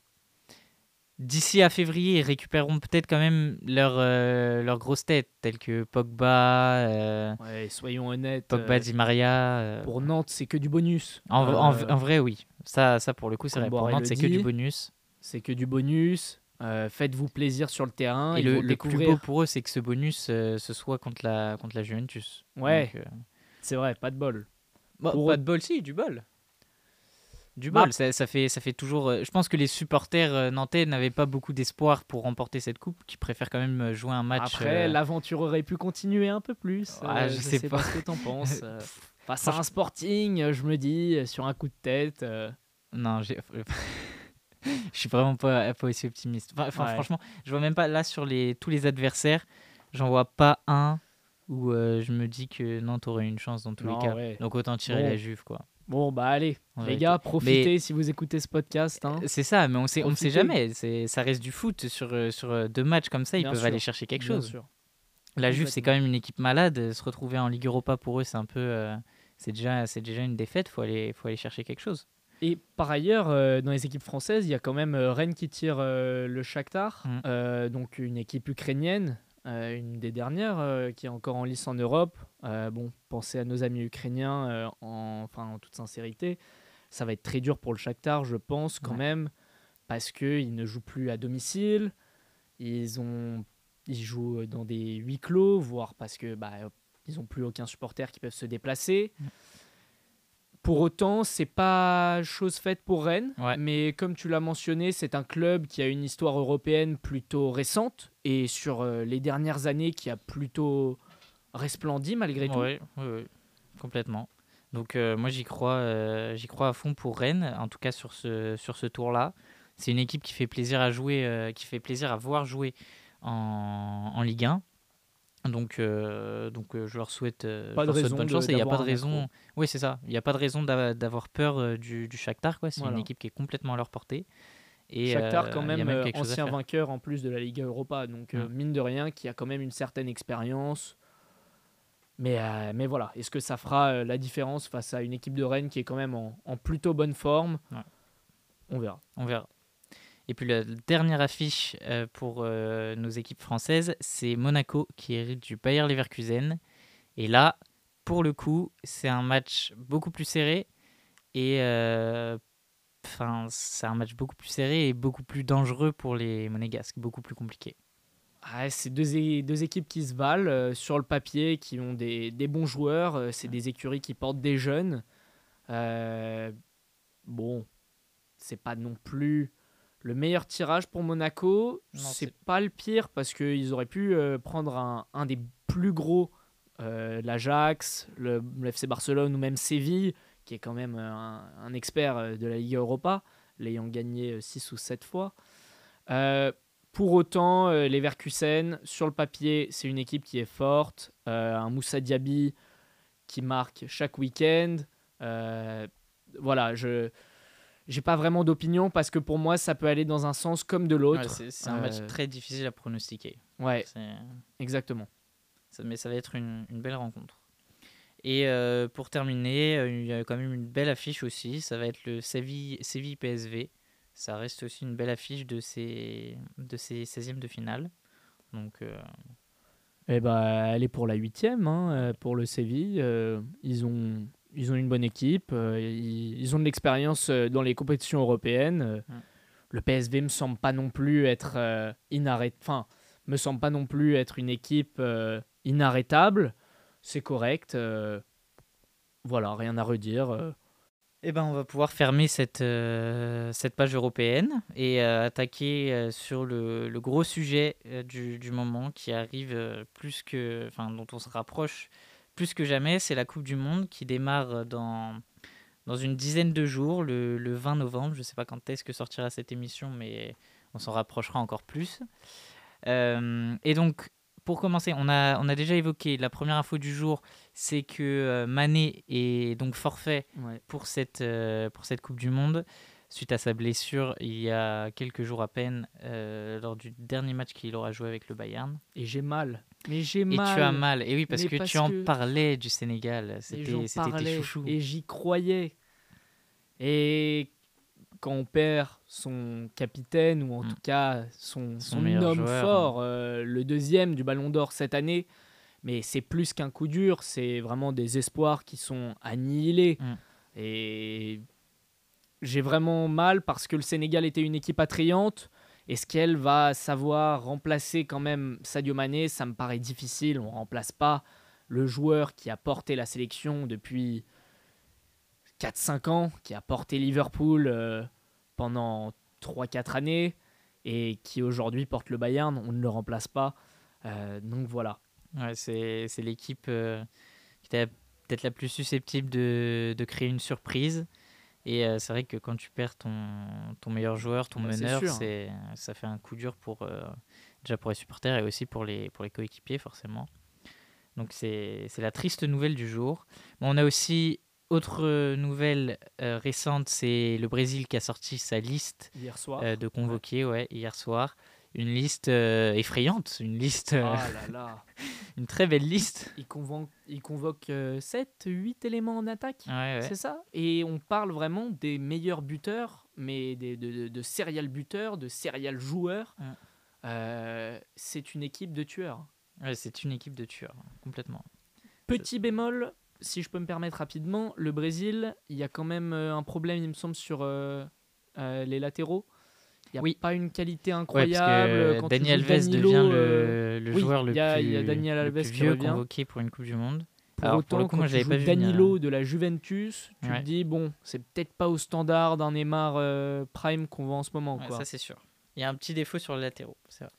D'ici à février, ils récupéreront peut-être quand même leurs euh, leurs grosses têtes, telles que Pogba, euh, Ouais, soyons honnêtes. Pogba, euh, Di Maria. euh, pour Nantes, c'est que du bonus. en, en- Euh, en vrai, oui. Ça, ça pour le coup, c'est vrai. Pour Nantes, c'est que du bonus. C'est que du bonus. Euh, Faites-vous plaisir sur le terrain. Et le, le plus beau pour eux, c'est que ce bonus, euh, ce soit contre la, contre la Juventus. Ouais. Donc, euh, C'est vrai, pas de bol. Pour pas eux- de bol, si, du bol. Du Bah- bol, ça, ça fait, ça fait toujours. euh, je pense que les supporters euh, nantais n'avaient pas beaucoup d'espoir pour remporter cette coupe, qui préfèrent quand même euh, jouer un match. Après, l'aventure aurait pu continuer un peu plus. Euh, je je sais sais pas. pas ce que t'en penses. Face à un sporting, je me dis, sur un coup de tête. Non, j'ai. je suis vraiment pas, pas aussi optimiste. Enfin, enfin, Ouais. Franchement, je vois même pas là sur les, tous les adversaires, j'en vois pas un où euh, je me dis que Nantes aurait une chance dans tous Non, les cas. ouais. Donc autant tirer Bon. la Juve, quoi. Bon, bah allez, En les gars, profitez si vous écoutez ce podcast. hein. C'est ça, mais on sait, on ne sait jamais. C'est, ça reste du foot sur, euh, sur euh, deux matchs comme ça, ils Bien peuvent sûr. aller chercher quelque Bien chose. sûr. La Juve, c'est quand même une équipe malade. Se retrouver en Ligue Europa pour eux, c'est un peu, euh, c'est déjà, c'est déjà une défaite. Faut aller, faut aller chercher quelque chose. Et par ailleurs, euh, dans les équipes françaises, il y a quand même Rennes qui tire euh, le Shakhtar, Mm. donc une équipe ukrainienne, euh, une des dernières euh, qui est encore en lice en Europe. Euh, bon, pensez à nos amis ukrainiens, en, enfin en toute sincérité, ça va être très dur pour le Shakhtar, je pense quand Ouais. même, parce qu'ils ne jouent plus à domicile, ils ont, ils jouent dans des huis clos, voire parce que bah, ils n'ont plus aucun supporter qui peuvent se déplacer. Pour autant, c'est pas chose faite pour Rennes, Ouais. mais comme tu l'as mentionné, c'est un club qui a une histoire européenne plutôt récente et sur euh, les dernières années qui a plutôt resplendi malgré tout. Oui, oui, oui, complètement. Donc euh, moi j'y crois, euh, j'y crois à fond pour Rennes, en tout cas sur ce, sur ce tour-là. C'est une équipe qui fait plaisir à jouer, euh, qui fait plaisir à voir jouer en, en Ligue 1. Donc, euh, donc euh, je leur souhaite, euh, Pas je de leur souhaite raison bonne de- chance et il n'y a pas de raison. Oui, c'est ça. Il n'y a pas de raison d'a- d'avoir peur du, du Shakhtar. C'est Voilà. une équipe qui est complètement à leur portée. Et Shakhtar, quand même, ancien vainqueur en plus de la Liga Europa, donc Mm. mine de rien, qui a quand même une certaine expérience. Mais, mais voilà, est-ce que ça fera la différence face à une équipe de Rennes qui est quand même en, en plutôt bonne forme? Ouais. On verra. On verra. Et puis la dernière affiche euh, pour euh, nos équipes françaises, c'est Monaco qui hérite du Bayer Leverkusen. Et là, pour le coup, c'est un match beaucoup plus serré. Et euh, enfin, c'est un match beaucoup plus serré et beaucoup plus dangereux pour les Monégasques, beaucoup plus compliqué. Ah, c'est deux, équipes qui se valent euh, sur le papier, qui ont des, des bons joueurs. euh, c'est des écuries qui portent des jeunes. Euh, bon, c'est pas non plus le meilleur tirage pour Monaco. C'est pas le pire parce qu'ils auraient pu euh, prendre un, un des plus gros, euh, l'Ajax, le, le FC Barcelone ou même Séville, qui est quand même euh, un, un expert de la Liga Europa, l'ayant gagné 6 ou 7 fois. Euh, pour autant, les Verkusen, sur le papier, c'est une équipe qui est forte. Un Moussa Diaby qui marque chaque week-end. Voilà, je j'ai pas vraiment d'opinion parce que pour moi, ça peut aller dans un sens comme de l'autre. Ouais, c'est un match Euh, très difficile à pronostiquer. Ouais, C'est- exactement. Ça- mais ça va être une, une belle rencontre. Et euh, pour terminer, euh, il y a quand même une belle affiche aussi. Ça va être le Séville, Séville PSV. Ça reste aussi une belle affiche de ces, de ces 16e de finale. Donc, euh, Eh ben, elle est pour la huitième, hein, euh, pour le Séville. Euh, ils, ont, ils ont une bonne équipe, euh, ils, ils ont de l'expérience euh, dans les compétitions européennes. Euh. Le PSV me semble pas non plus être enfin, me semble pas non plus être une équipe inarrêtable. C'est correct. voilà, rien à redire. eh ben, on va pouvoir fermer cette, euh, cette page européenne et euh, attaquer euh, sur le, le gros sujet du, du moment qui arrive plus que, enfin, dont on se rapproche plus que jamais. C'est la Coupe du Monde qui démarre dans, dans une dizaine de jours, le, le 20 novembre. Je ne sais pas quand est-ce que sortira cette émission, mais on s'en rapprochera encore plus. Euh, et donc, pour commencer, on a, on a déjà évoqué la première info du jour, c'est que euh, Mané est donc forfait pour cette, euh, pour cette Coupe du Monde suite à sa blessure il y a quelques jours à peine euh, lors du dernier match qu'il aura joué avec le Bayern. Et j'ai mal. Mais j'ai Et mal. tu as mal. Et oui, parce Mais que parce tu en que- parlais du Sénégal. Et C'était tes chouchous. Et j'y croyais. Et quand on perd son capitaine, ou en Mm. tout cas son, Son homme joueur. fort, euh, le deuxième du Ballon d'Or cette année, mais c'est plus qu'un coup dur, c'est vraiment des espoirs qui sont annihilés. Mm. Et j'ai vraiment mal parce que le Sénégal était une équipe attrayante. Est-ce qu'elle va savoir remplacer quand même Sadio Mané? Ça me paraît difficile. On ne remplace pas le joueur qui a porté la sélection depuis 4-5 ans, qui a porté Liverpool euh, pendant 3-4 années et qui aujourd'hui porte le Bayern. On ne le remplace pas. Euh, donc voilà. C'est l'équipe euh, qui était peut-être la plus susceptible de créer une surprise. Et euh, c'est vrai que quand tu perds ton, ton meilleur joueur, ton Bah, meneur, sûr. c'est ça fait un coup dur pour euh, déjà pour les supporters et aussi pour les, pour les coéquipiers forcément. Donc c'est la triste nouvelle du jour. Bon, on a aussi autre nouvelle euh, récente, c'est le Brésil qui a sorti sa liste Hier soir. de convoqués ouais, hier soir. Une liste euh, effrayante, une liste, euh, Ah là là. une très belle liste. Il convoque, il convoque 7, 8 éléments en attaque. Ouais, ouais. C'est ça? Et on parle vraiment des meilleurs buteurs, mais des, de, de, de serial buteurs, de serial joueurs. Ouais. Euh, c'est une équipe de tueurs. C'est une équipe de tueurs, complètement. Petit bémol, si je peux me permettre rapidement, le Brésil, il y a quand même euh, un problème, il me semble, sur euh, euh, les latéraux. Il n'y a Oui. pas une qualité Ouais, incroyable. parce quand que Daniel Alves Danilo, devient euh, le, le oui, joueur le a- plus, Daniel le plus vieux convoqué pour une Coupe du Monde. Pour Alors, autant, pour le coup, quand tu vu. Danilo de la Juventus, tu Ouais. te dis, bon, c'est peut-être pas au standard d'un Neymar euh, Prime qu'on voit en ce moment. Ouais, quoi. ça, c'est sûr. Il y a un petit défaut sur le latéraux, c'est vrai.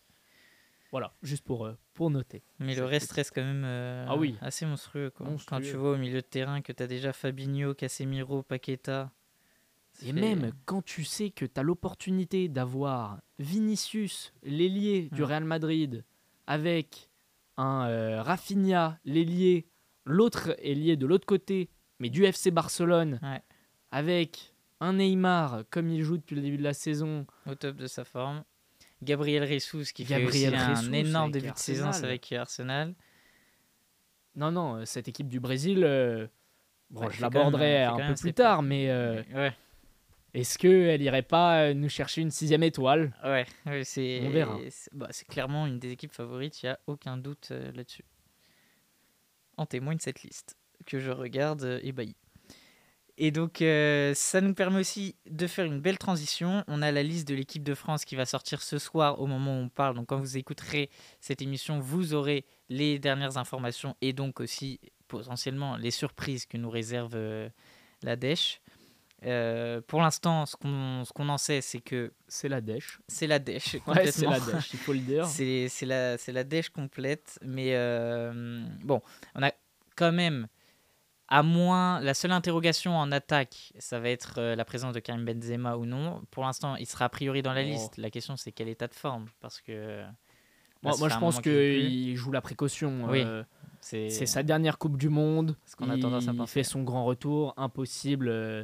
Voilà, juste pour, euh, pour noter. Mais le reste reste quand même euh, Ah oui. assez monstrueux. Quoi. Quand Monstrueux. tu vois au milieu de terrain que tu as déjà Fabinho, Casemiro, Paqueta. Et même quand tu sais que tu as l'opportunité d'avoir Vinicius, l'ailier du. Real Madrid, avec un euh, Rafinha, l'ailier, l'autre ailier de l'autre côté, mais du FC Barcelone, Ouais. avec un Neymar, comme il joue depuis le début de la saison, au top de sa forme. Gabriel Jesus qui Gabriel fait aussi un énorme début de saison avec Arsenal. Non, non, euh, cette équipe du Brésil, euh, bon, Ouais, je l'aborderai un peu plus tard, mais euh, Ouais, est-ce qu'elle irait pas euh, nous chercher une sixième étoile? Ouais, ouais, c'est On verra. c'est- bah, c'est clairement une des équipes favorites, il n'y a aucun doute euh, là-dessus. En témoigne cette liste que je regarde euh, ébahi. Et donc, euh, ça nous permet aussi de faire une belle transition. On a la liste de l'équipe de France qui va sortir ce soir au moment où on parle. Donc, quand vous écouterez cette émission, vous aurez les dernières informations et donc aussi potentiellement les surprises que nous réserve la Dèche. Euh, pour l'instant, ce qu'on ce qu'on en sait, c'est que C'est la dèche. c'est la dèche. Ouais, c'est la dèche, il faut le dire. C'est c'est la, c'est la dèche complète. Mais euh, bon, on a quand même, à moins, la seule interrogation en attaque, ça va être euh, la présence de Karim Benzema ou non. Pour l'instant, il sera a priori dans la Oh. liste. La question, c'est quel état de forme Parce que. là, Moi, je pense qu'il joue la précaution. Oui. euh, C'est sa dernière Coupe du Monde. Ce qu'on a tendance à il penser. fait son grand retour. Impossible euh,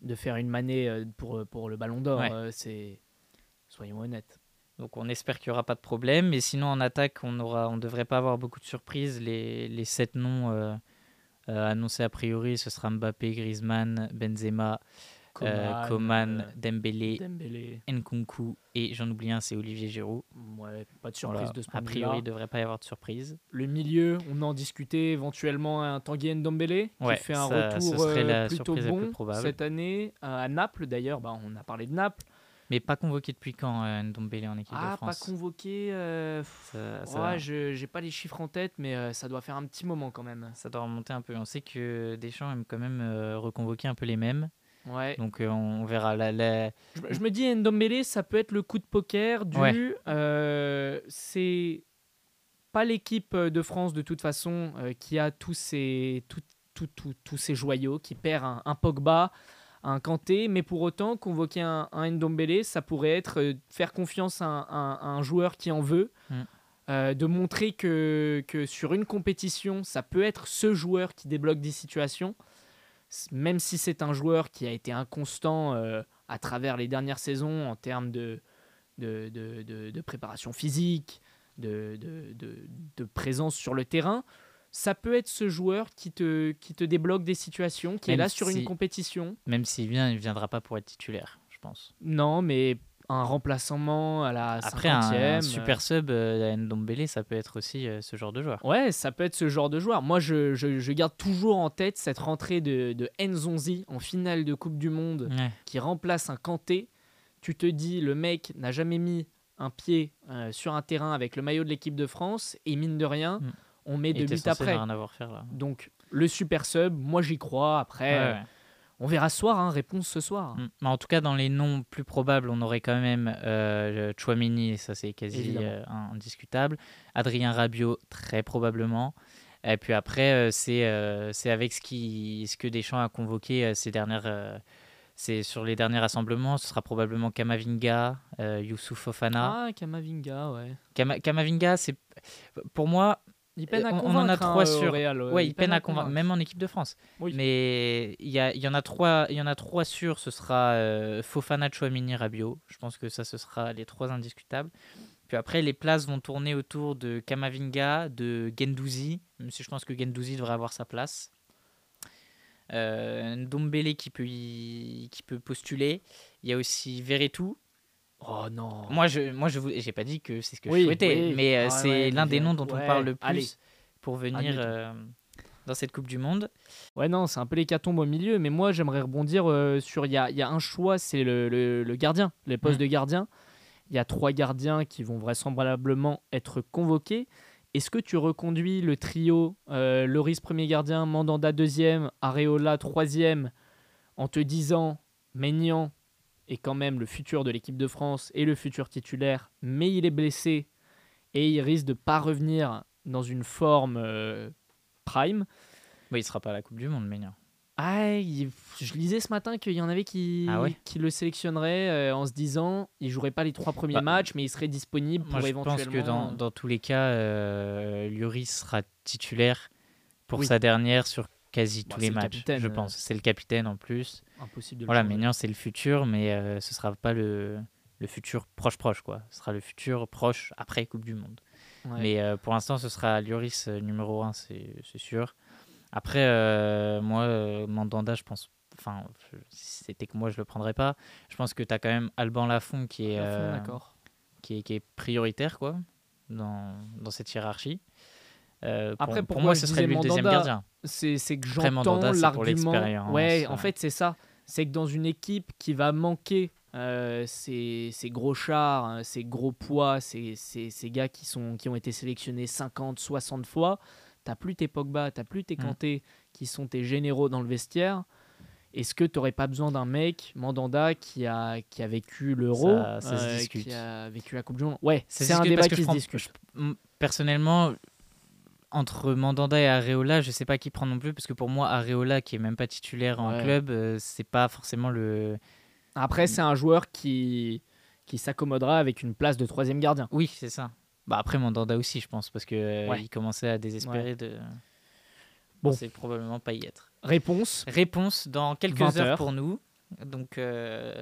de faire une manée euh, pour, pour le Ballon d'Or. Ouais. euh, c'est Soyons honnêtes. Donc on espère qu'il n'y aura pas de problème. Mais sinon, en attaque, on ne on devrait pas avoir beaucoup de surprises. Les, les sept noms euh, Euh, annoncé a priori, ce sera Mbappé, Griezmann, Benzema, euh, Coman, euh, Dembélé, Dembélé. Nkunku et j'en oublie un, c'est Olivier Giroud. Ouais, pas de surprise Voilà. de ce point A priori, il ne devrait pas y avoir de surprise. Le milieu, on en discutait éventuellement un Tanguy Ndombele Ouais, qui fait un ça- retour euh, la plutôt bon cette année à Naples d'ailleurs. Bah, on a parlé de Naples. Mais pas convoqué depuis quand euh, Ndombele en équipe Ah, de pas France? convoqué. euh, ça, ça- Ouais, je j'ai pas les chiffres en tête, mais euh, ça doit faire un petit moment quand même. ça doit remonter un peu. On sait que Deschamps aime quand même reconvoquer un peu les mêmes. Ouais. Donc euh, on verra. La, la- Je, je me dis Ndombele, ça peut être le coup de poker du. Ouais. euh, c'est pas l'équipe de France de toute façon euh, qui a tous ces tout- tout- tout- tous ces joyaux, qui perd un, un Pogba, un Kanté, mais pour autant convoquer un, un Ndombele, ça pourrait être euh, faire confiance à un, à un joueur qui en veut. Mm. euh, de montrer que, que sur une compétition, ça peut être ce joueur qui débloque des situations, même si c'est un joueur qui a été inconstant euh, à travers les dernières saisons en termes de, de, de, de- de préparation physique, de, de, présence sur le terrain. Ça peut être ce joueur qui te, qui te débloque des situations, qui est là sur si- une compétition. Même s'il vient, il viendra pas pour être titulaire, je pense. Non, mais un remplacement à la Après, un, 50e. un super sub euh, à Ndombele, ça peut être aussi euh, ce genre de joueur. Ouais, ça peut être ce genre de joueur. Moi, je, je- je garde toujours en tête cette rentrée de, de Nzonzi en finale de Coupe du Monde Ouais. qui remplace un Kanté. Tu te dis, le mec n'a jamais mis un pied euh, sur un terrain avec le maillot de l'équipe de France et mine de rien, Mm. on met deux buts après. rien avoir à faire là. Donc, le super sub, moi j'y crois. Après, Ouais, euh, ouais. On verra ce soir, hein, réponse ce soir. Mm. Mais en tout cas, dans les noms plus probables, on aurait quand même euh, Chouamini, ça c'est quasi euh, indiscutable. Adrien Rabiot, très probablement. Et puis après, euh, c'est euh, c'est avec ce, qui, ce que Deschamps a convoqué ces dernières, c'est sur les derniers rassemblements. Ce sera probablement Kamavinga, Youssouf Fofana. Ah, Kamavinga, ouais. Kama- Kamavinga, c'est pour moi, Il peine à on- on en a convaincre, hein, trois sur- Real, ouais. ouais, il peine à convaincre. même en équipe de France. Oui. Mais il y, a- il y en a trois, il y en a trois sûrs. Ce sera euh, Fofana, Chouamini, Rabiot. Je pense que ça, ce sera les trois indiscutables. Puis après, les places vont tourner autour de Kamavinga, de Gendouzi, même si je pense que Gendouzi devrait avoir sa place. Euh, Ndombele qui peut, y- qui peut postuler. Il y a aussi Verretou. Oh non. Moi, je, moi, je j'ai pas dit que c'est ce que Oui, je souhaitais, oui. mais euh, c'est ouais, l'un des noms dont on parle le plus allez. pour venir euh, dans cette Coupe du Monde. Ouais, non, c'est un peu l'hécatombe au milieu, mais moi j'aimerais rebondir euh, sur. Il y a, il y a un choix, c'est le, le- le gardien, les postes Mhm. de gardien. Il y a trois gardiens qui vont vraisemblablement être convoqués. Est-ce que tu reconduis le trio Loris premier gardien, Mandanda deuxième, Areola troisième, en te disant Maignan est quand même le futur de l'équipe de France et le futur titulaire, mais il est blessé et il risque de pas revenir dans une forme euh, prime. Il sera pas à la Coupe du Monde, Maignan. Ah, il- je lisais ce matin qu'il y en avait qui, Ah ouais qui le sélectionneraient euh, en se disant il jouerait pas les trois premiers Bah, matchs, mais il serait disponible Moi, pour je pense éventuellement. que dans, dans tous les cas, euh, Lloris sera titulaire pour Oui. sa dernière sur quasi tous les le matchs. je euh. pense. C'est le capitaine en plus. Impossible de Voilà. Maignan, c'est le futur, mais euh, ce sera pas le, le futur proche-proche. quoi. Ce sera le futur proche après Coupe du Monde. Ouais. Mais euh, pour l'instant, ce sera Lloris numéro 1, c'est sûr. Après, euh, moi, Mandanda, je pense. Enfin, si c'était que moi, je le prendrais pas. Je pense que tu as quand même Alban Lafont qui est, qui est, qui est prioritaire quoi, dans, dans cette hiérarchie. Euh, pour, Après, pour moi, ce serait le deuxième gardien. C'est que j'entends l'argument. Ouais, en fait, c'est ça. C'est que dans une équipe qui va manquer euh, ces, ces gros chars, hein, ces gros poids, ces, ces, ces gars qui, sont, qui ont été sélectionnés 50, 60 fois, t'as plus tes Pogba, t'as plus tes Mm. Kanté qui sont tes généraux dans le vestiaire. Est-ce que tu n'aurais pas besoin d'un mec, Mandanda, qui a, qui a vécu l'Euro, Ça- ça se euh, qui a vécu la Coupe du Monde? Ouais, c'est un débat qui se discute. je- personnellement, entre Mandanda et Areola, je sais pas qui prendre non plus, parce que pour moi, Areola, qui est même pas titulaire en Ouais. club, euh, c'est pas forcément le. Après, c'est un joueur qui, qui s'accommodera avec une place de troisième gardien. Oui, c'est ça. Bah après Mandanda aussi, je pense, parce que euh, Ouais. il commençait à désespérer de. Bon. C'est probablement pas y être. Réponse Réponse dans quelques 20 heures heures. pour nous. Donc, euh,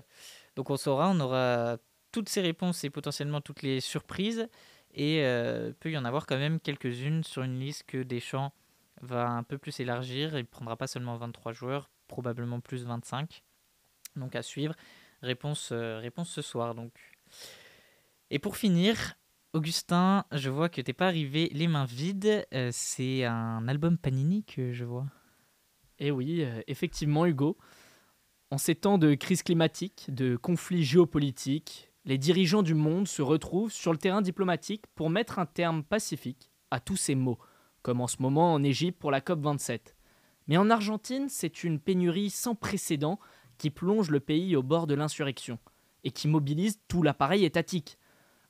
donc on saura, on aura toutes ces réponses et potentiellement toutes les surprises. Et euh, peut y en avoir quand même quelques-unes sur une liste que Deschamps va un peu plus élargir. Il prendra pas seulement 23 joueurs, probablement plus 25. Donc à suivre. Réponse, euh, réponse ce soir. Donc. Et pour finir, Augustin, je vois que t'es pas arrivé les mains vides. Euh, c'est un album Panini que je vois. Eh oui, euh, effectivement, Hugo. En ces temps de crise climatique, de conflits géopolitiques, les dirigeants du monde se retrouvent sur le terrain diplomatique pour mettre un terme pacifique à tous ces maux, comme en ce moment en Égypte pour la COP27. Mais en Argentine, c'est une pénurie sans précédent qui plonge le pays au bord de l'insurrection et qui mobilise tout l'appareil étatique.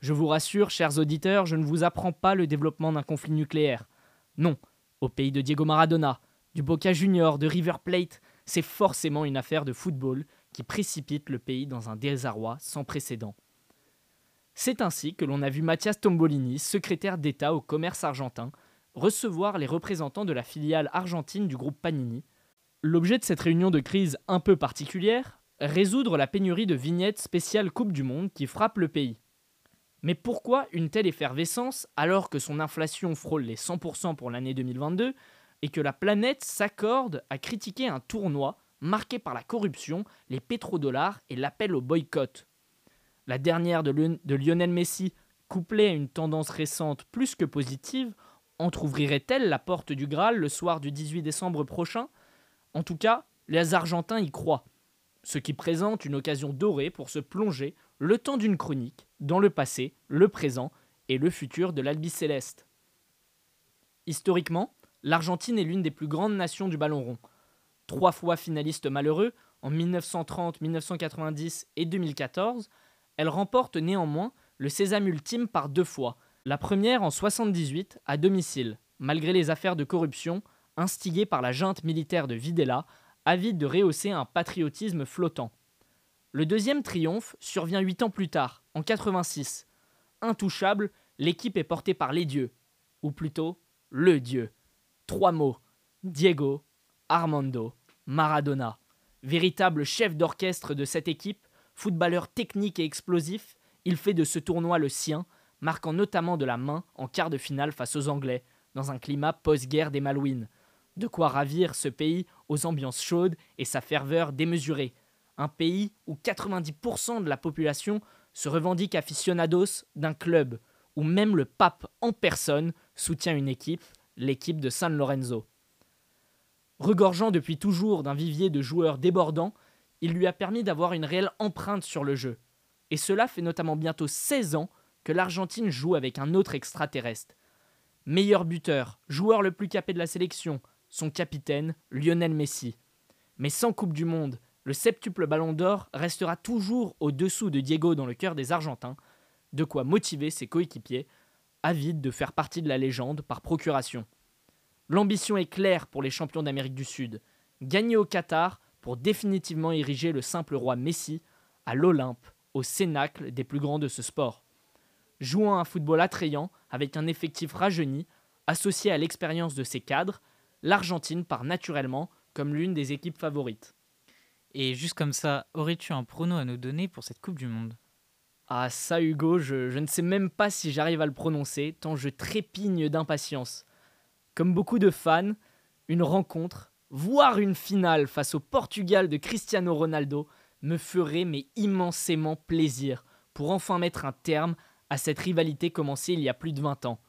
Je vous rassure, chers auditeurs, je ne vous apprends pas le développement d'un conflit nucléaire. Non, au pays de Diego Maradona, du Boca Junior, de River Plate, c'est forcément une affaire de football qui précipite le pays dans un désarroi sans précédent. C'est ainsi que l'on a vu Mathias Tombolini, secrétaire d'État au commerce argentin, recevoir les représentants de la filiale argentine du groupe Panini. L'objet de cette réunion de crise un peu particulière, résoudre la pénurie de vignettes spéciales Coupe du Monde qui frappe le pays. Mais pourquoi une telle effervescence alors que son inflation frôle les 100% pour l'année 2022 et que la planète s'accorde à critiquer un tournoi marqué par la corruption, les pétrodollars et l'appel au boycott? La dernière de, Lionel Messi, couplée à une tendance récente plus que positive, entr'ouvrirait-elle la porte du Graal le soir du 18 décembre prochain? En tout cas, les Argentins y croient, ce qui présente une occasion dorée pour se plonger, le temps d'une chronique, dans le passé, le présent et le futur de l'Albi Céleste. Historiquement, l'Argentine est l'une des plus grandes nations du ballon rond. Trois fois finaliste malheureux, en 1930, 1990 et 2014, elle remporte néanmoins le sésame ultime par deux fois, la première en 78 à domicile, malgré les affaires de corruption instigées par la junte militaire de Videla, avide de rehausser un patriotisme flottant. Le deuxième triomphe survient huit ans plus tard, en 86. Intouchable, l'équipe est portée par les dieux, ou plutôt le dieu. Trois mots Diego, Armando, Maradona. Véritable chef d'orchestre de cette équipe, footballeur technique et explosif, il fait de ce tournoi le sien, marquant notamment de la main en quart de finale face aux Anglais, dans un climat post-guerre des Malouines. De quoi ravir ce pays aux ambiances chaudes et sa ferveur démesurée. Un pays où 90% de la population se revendique aficionados d'un club, où même le pape en personne soutient une équipe, l'équipe de San Lorenzo. Regorgeant depuis toujours d'un vivier de joueurs débordants, il lui a permis d'avoir une réelle empreinte sur le jeu. Et cela fait notamment bientôt 16 ans que l'Argentine joue avec un autre extraterrestre. Meilleur buteur, joueur le plus capé de la sélection, son capitaine, Lionel Messi. Mais sans Coupe du Monde, le septuple ballon d'or restera toujours au-dessous de Diego dans le cœur des Argentins, de quoi motiver ses coéquipiers, avides de faire partie de la légende par procuration. L'ambition est claire pour les champions d'Amérique du Sud, gagner au Qatar pour définitivement ériger le simple roi Messi à l'Olympe, au cénacle des plus grands de ce sport jouant un football attrayant avec un effectif rajeuni, associé à l'expérience de ses cadres, l'Argentine part naturellement comme l'une des équipes favorites. Et juste comme ça, aurais-tu un prono à nous donner pour cette Coupe du Monde? Ah ça Hugo, je, je ne sais même pas si j'arrive à le prononcer, tant je trépigne d'impatience. Comme beaucoup de fans, une rencontre, voire une finale face au Portugal de Cristiano Ronaldo me ferait mais immensément plaisir pour enfin mettre un terme à cette rivalité commencée il y a plus de 20 ans.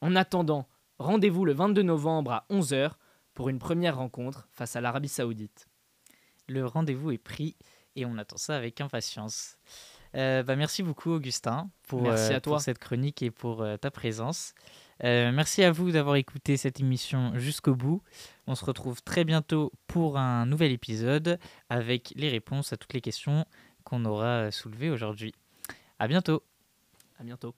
En attendant, rendez-vous le 22 novembre à 11h pour une première rencontre face à l'Arabie Saoudite. Le rendez-vous est pris et on attend ça avec impatience. Euh, bah merci beaucoup Augustin pour, Merci euh, à toi. pour cette chronique et pour euh, ta présence. Euh, merci à vous d'avoir écouté cette émission jusqu'au bout. On se retrouve très bientôt pour un nouvel épisode avec les réponses à toutes les questions qu'on aura soulevées aujourd'hui. À. À bientôt.